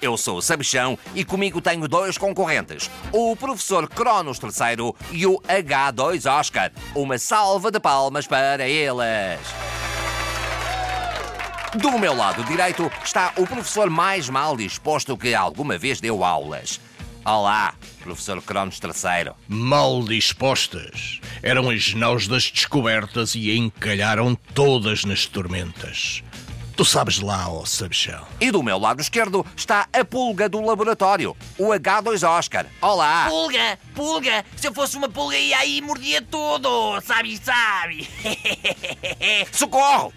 Eu sou o Sabichão e comigo tenho dois concorrentes, o professor Cronos III e o H2 Oscar. Uma salva de palmas para eles! Do meu lado direito está o professor mais mal disposto que alguma vez deu aulas. Olá, professor Cronos III. Mal dispostas. Eram as naus das descobertas e encalharam todas nas tormentas. Tu sabes lá, ó sabichão. E do meu lado esquerdo está a pulga do laboratório, o H2 Oscar. Olá! Pulga, pulga, se eu fosse uma pulga ia aí e mordia tudo, sabe, sabe? Socorro!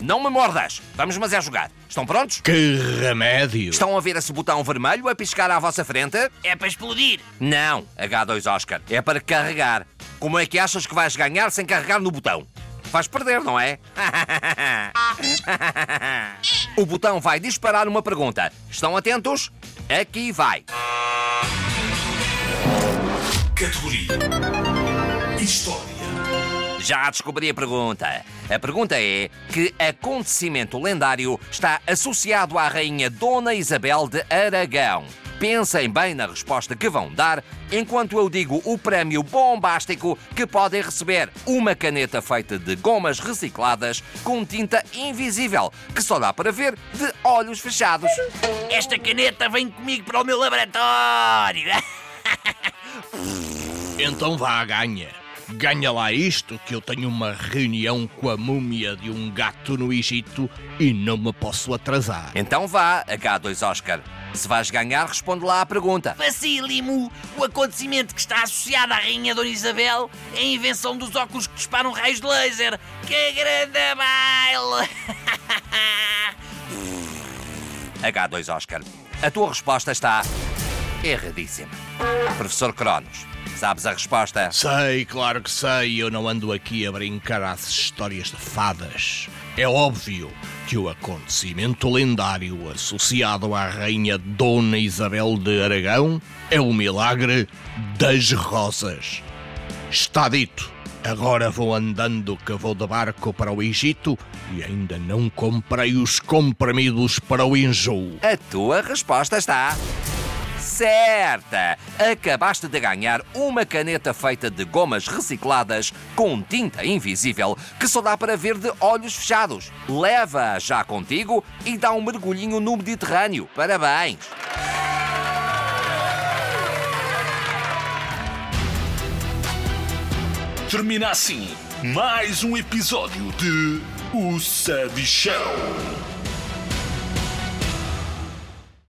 Não me mordas! Vamos mas é jogar. Estão prontos? Que remédio! Estão a ver esse botão vermelho a piscar à vossa frente? É para explodir. Não, H2 Oscar. É para carregar. Como é que achas que vais ganhar sem carregar no botão? Vais perder, não é? o botão vai disparar uma pergunta. Estão atentos? Aqui vai. Categoria História. Já descobri a pergunta. A pergunta é: que acontecimento lendário está associado à rainha Dona Isabel de Aragão? Pensem bem na resposta que vão dar, enquanto eu digo o prémio bombástico que podem receber: uma caneta feita de gomas recicladas com tinta invisível, que só dá para ver de olhos fechados. Esta caneta vem comigo para o meu laboratório. Então vá, ganha. Ganha lá isto, que eu tenho uma reunião com a múmia de um gato no Egito e não me posso atrasar. Então vá, H2 Oscar. Se vais ganhar, responde lá à pergunta. Facílimo. O acontecimento que está associado à rainha Dona Isabel é a invenção dos óculos que disparam raios de laser. Que grande baile! H2 Oscar. A tua resposta está erradíssima. Professor Cronos, sabes a resposta? Sei, claro que sei, eu não ando aqui a brincar às histórias de fadas. É óbvio que o acontecimento lendário associado à rainha Dona Isabel de Aragão é o milagre das rosas. Está dito. Agora vou andando que vou de barco para o Egito e ainda não comprei os comprimidos para o enjoo. A tua resposta está certa! Acabaste de ganhar uma caneta feita de gomas recicladas com tinta invisível que só dá para ver de olhos fechados. Leva-a já contigo e dá um mergulhinho no Mediterrâneo. Parabéns! Termina assim mais um episódio de O Sabichão.